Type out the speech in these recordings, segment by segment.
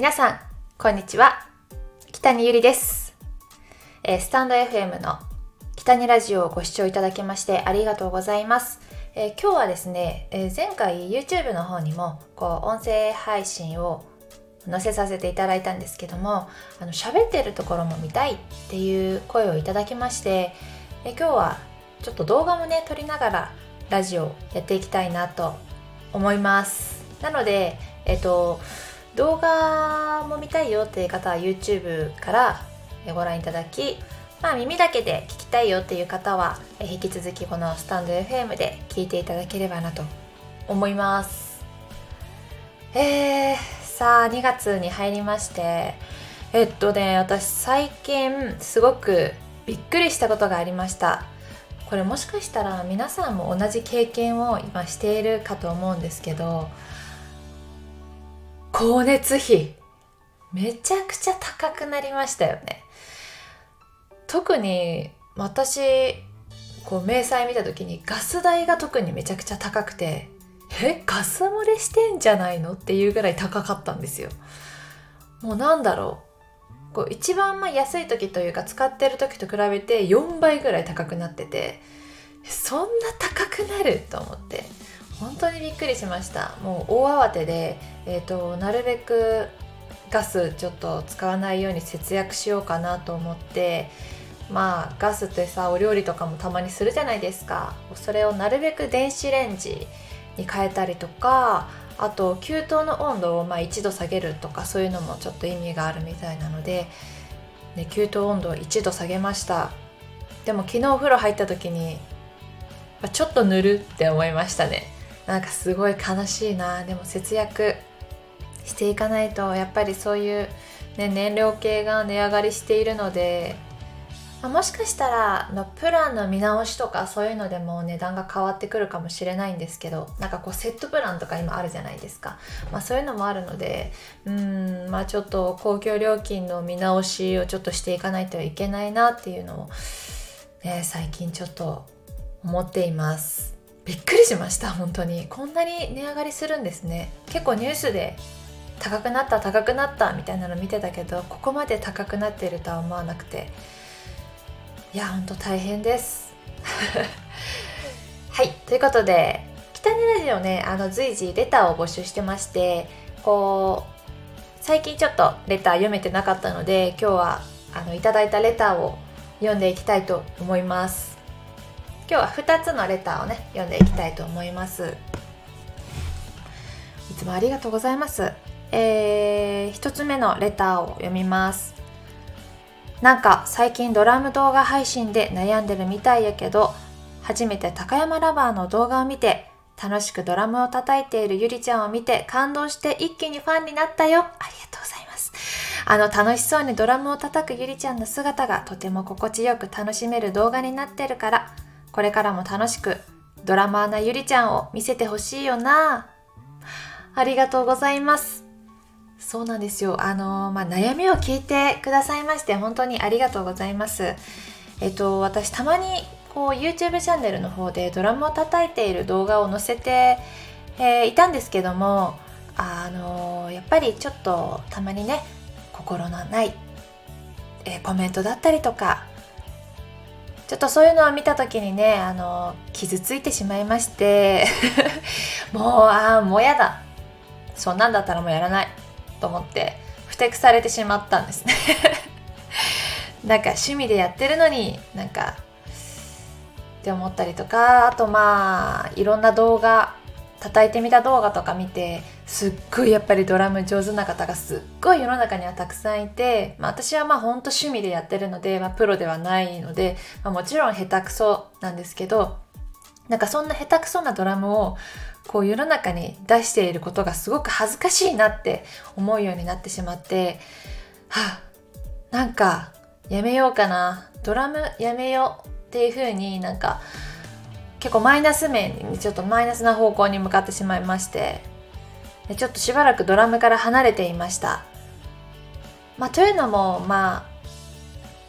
皆さん、こんにちは。北にゆりです。えー、スタンド FM の北にラジオをご視聴いただきましてありがとうございます。えー、今日はですね、えー、前回 YouTube の方にもこう音声配信を載せさせていただいたんですけどもあの喋ってるところも見たいっていう声をいただきまして、え今日はちょっと動画もね撮りながらラジオやっていきたいなと思いますなのでえっと動画も見たいよっていう方は YouTube からご覧いただきまあ耳だけで聞きたいよっていう方は引き続きこのスタンド FM で聞いていただければなと思います。えー、さあ2月に入りましてえっとね私最近すごくびっくりしたことがありました。これもしかしたら皆さんも同じ経験を今しているかと思うんですけど光熱費。めちゃくちゃ高くなりましたよね。特に私こう明細見た時にガス代が特にめちゃくちゃ高くてえガス漏れしてんじゃないのっていうぐらい高かったんですよ。もうなんだろう。こう一番まあ安い時というか使ってる時と比べて4倍ぐらい高くなっててそんな高くなると思って。当にびっくりしました。もう大慌てで、えーと、なるべくガスちょっと使わないように節約しようかなと思ってまあガスってさお料理とかもたまにするじゃないですか。それをなるべく電子レンジに変えたりとかあと給湯の温度をま1度下げるとかそういうのもちょっと意味があるみたいなので、ね、給湯温度を1度下げました。でも昨日お風呂入った時にちょっと塗るって思いましたね。なんかすごい悲しいなでも節約していかないとやっぱりそういう、ね、燃料系が値上がりしているので、もしかしたらのプランの見直しとかそういうのでも値段が変わってくるかもしれないんですけどなんかこうセットプランとか今あるじゃないですか、まあ、そういうのもあるのでうんまあちょっと公共料金の見直しをちょっとしていかないといけないなっていうのを、ね、最近ちょっと思っています。びっくりしました本当に。こんなに値上がりするんですね。結構ニュースで高くなった高くなったみたいなの見てたけどここまで高くなっているとは思わなくて。いやほんと大変です。はいということで北にラジオねあの随時レターを募集してましてこう最近ちょっとレター読めてなかったので今日はあのいただいたレターを読んでいきたいと思います。今日は2つのレターをね読んでいきたいと思います。いつもありがとうございます。えー、1つ目のレターを読みます。なんか最近ドラム動画配信で悩んでるみたいやけど初めて高山ラバーの動画を見て楽しくドラムを叩いているゆりちゃんを見て感動して一気にファンになったよ。ありがとうございます。あの楽しそうにドラムを叩くゆりちゃんの姿がとても心地よく楽しめる動画になってるからこれからも楽しくドラマーなゆりちゃんを見せてほしいよな。ありがとうございます。そうなんですよ。あのまあ、悩みを聞いてくださいまして本当にありがとうございます。えっと私たまにこう YouTube チャンネルの方でドラムを叩いている動画を載せて、えー、いたんですけどもあのやっぱりちょっとたまにね心のない、えー、コメントだったりとかちょっとそういうのを見た時にねあの傷ついてしまいまして もうああもうやだ。そんなんだったらもうやらないと思ってふてくされてしまったんですね。なんか趣味でやってるのになんかって思ったりとかあとまあいろんな動画叩いてみた動画とか見てすっごいやっぱりドラム上手な方がすっごい世の中にはたくさんいて、まあ、私はまあほんと趣味でやってるので、まあ、プロではないので、まあ、もちろん下手くそなんですけどなんかそんな下手くそなドラムをこう世の中に出していることがすごく恥ずかしいなって思うようになってしまってはあなんかやめようかな。ドラムやめようっていう風になんか結構マイナス面にちょっとマイナスな方向に向かってしまいまして。ちょっとしばらくドラムから離れていました。まあ、というのもまあ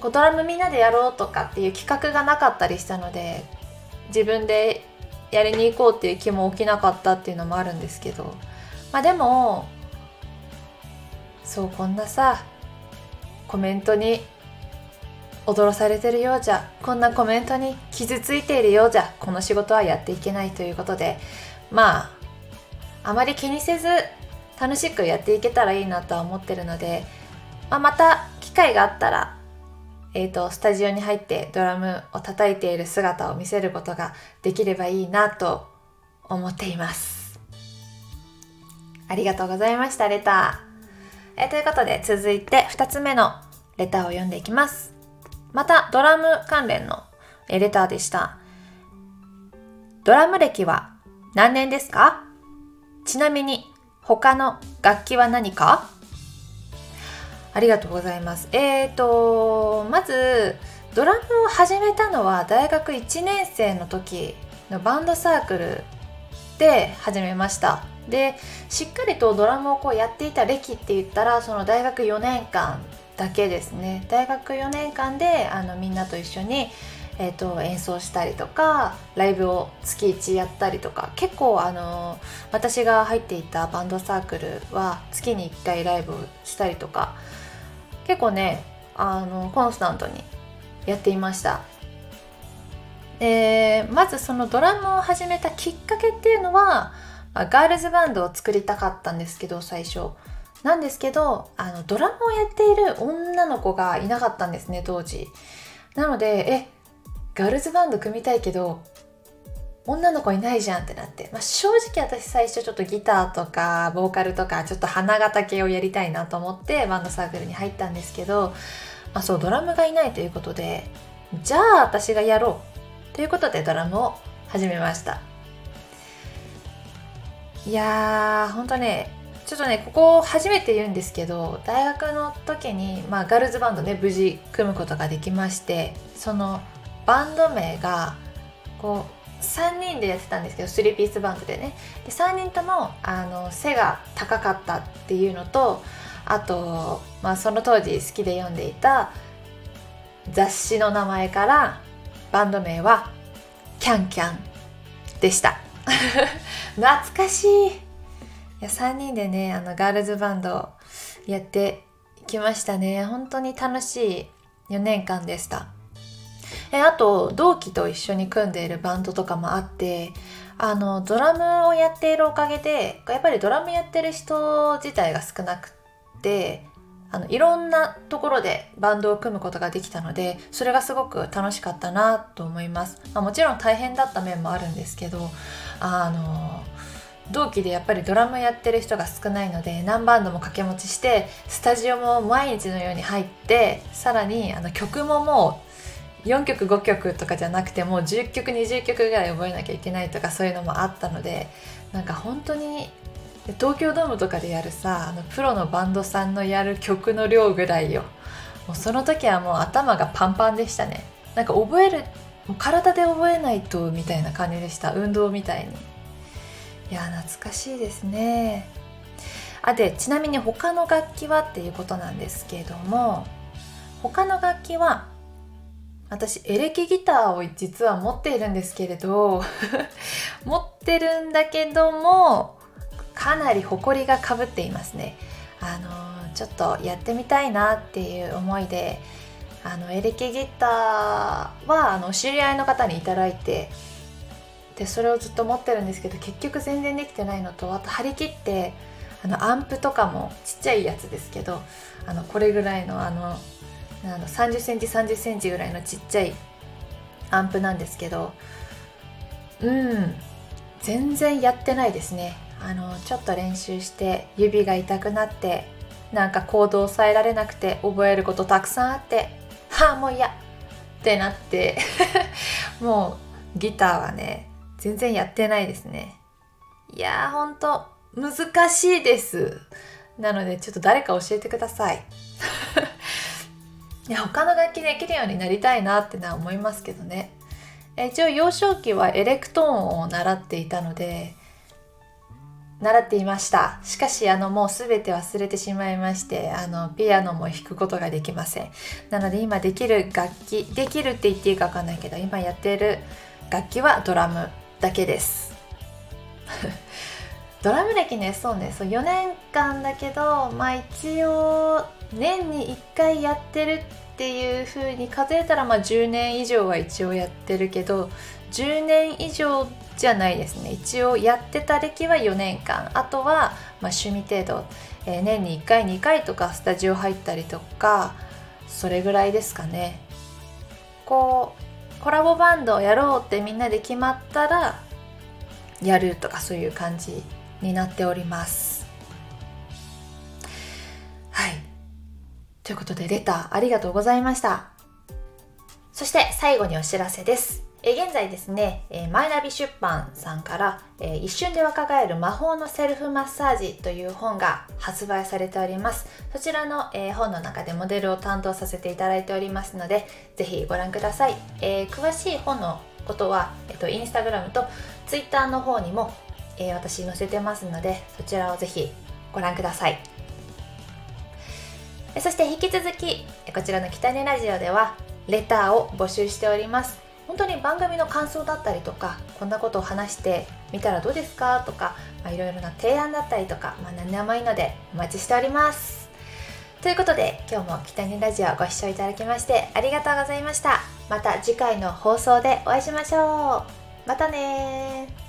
ドラムみんなでやろうとかっていう企画がなかったりしたので自分でやりに行こうっていう気も起きなかったっていうのもあるんですけど、まあ、でもそうこんなさコメントに踊らされてるようじゃこんなコメントに傷ついているようじゃこの仕事はやっていけないということでまああまり気にせず楽しくやっていけたらいいなとは思ってるので、まあ、また機会があったらえーと、スタジオに入ってドラムを叩いている姿を見せることができればいいなと思っています。ありがとうございましたレター、えー、ということで続いて2つ目のレターを読んでいきます。またドラム関連のレターでした。ドラム歴は何年ですか？ちなみに他の楽器は何か？ありがとうございます。えーと、まず、ドラムを始めたのは大学1年生の時のバンドサークルで始めました。で、しっかりとドラムをこうやっていた歴って言ったら、その大学4年間だけですね。大学4年間であのみんなと一緒にえーと、演奏したりとかライブを月1やったりとか結構あの私が入っていたバンドサークルは月に1回ライブをしたりとか結構ねあのコンスタントにやっていました。でまずそのドラムを始めたきっかけっていうのは、まあ、ガールズバンドを作りたかったんですけど最初。なんですけどあのドラムをやっている女の子がいなかったんですね当時。なのでえガールズバンド組みたいけど女の子いないじゃんってなって、まあ、正直私最初ちょっとギターとかボーカルとかちょっと花形系をやりたいなと思ってバンドサークルに入ったんですけど、まあ、そうドラムがいないということでじゃあ私がやろうということでドラムを始めました。いやーほんとねちょっとねここ初めて言うんですけど大学の時に、まあ、ガールズバンドね無事組むことができましてそのバンド名がこう3人でやってたんですけど3ピースバンドでね。で3人ともあの背が高かったっていうのとあと、まあ、その当時好きで読んでいた雑誌の名前からバンド名はキャンキャンでした。懐かしい。いや3人でねあのガールズバンドやってきましたね。本当に楽しい4年間でした。えあと同期と一緒に組んでいるバンドとかもあってあのドラムをやっているおかげでやっぱりドラムやってる人自体が少なくってあのいろんなところでバンドを組むことができたのでそれがすごく楽しかったなと思います、まあ、もちろん大変だった面もあるんですけどあの同期でやっぱりドラムやってる人が少ないので何バンドも掛け持ちしてスタジオも毎日のように入ってさらにあの曲ももう4曲5曲とかじゃなくてもう10曲20曲ぐらい覚えなきゃいけないとかそういうのもあったのでなんか本当に東京ドームとかでやるさあのプロのバンドさんのやる曲の量ぐらいよ。もうその時はもう頭がパンパンでしたね。なんか覚えるもう体で覚えないとみたいな感じでした。運動みたいに。いや懐かしいですね。あでちなみに他の楽器はっていうことなんですけれども他の楽器は私エレキギターを実は持っているんですけれど 持ってるんだけどもかなり埃がかぶっていますね。あのちょっとやってみたいなっていう思いであのエレキギターはあの知り合いの方に頂いてでそれをずっと持ってるんですけど結局全然できてないのとあと張り切ってあのアンプとかもちっちゃいやつですけどあのこれぐらいのあのあの30センチ30センチぐらいのちっちゃいアンプなんですけどうん全然やってないですね。あのちょっと練習して指が痛くなってなんかコードを抑えられなくて覚えることたくさんあってはあもう嫌ってなって もうギターはね全然やってないですね。いやーほんと難しいです。なのでちょっと誰か教えてください。いや他の楽器できるようになりたいなってのは思いますけどね。一応幼少期はエレクトーンを習っていたので習っていました。しかしあのもう全て忘れてしまいましてあのピアノも弾くことができません。なので今できる楽器できるって言っていいか分かんないけど今やっている楽器はドラムだけです。ドラム歴ねそうね。そう4年間だけどまあ一応年に1回やってるっていう風に数えたらまあ10年以上は一応やってるけど10年以上じゃないですね。一応やってた歴は4年間。あとはまあ趣味程度、えー、年に1回2回とかスタジオ入ったりとかそれぐらいですかね。こうコラボバンドをやろうってみんなで決まったらやるとかそういう感じになっておりますはいということでレターありがとうございましたそして最後にお知らせですえ現在ですね、えマイナビ出版さんから、え一瞬で若返る魔法のセルフマッサージという本が発売されております。そちらの、え本の中でモデルを担当させていただいておりますので、ぜひご覧ください。えー、詳しい本のことは、えっと、インスタグラムとツイッターの方にも、えー、私載せてますので、そちらをぜひご覧ください。そして引き続き、こちらの北根ラジオでは、レターを募集しております。本当に番組の感想だったりとかこんなことを話してみたらどうですかとかいろいろな提案だったりとか、まあ、何でもいいのでお待ちしておりますということで今日も北にラジオご視聴いただきましてありがとうございましたまた次回の放送でお会いしましょうまたね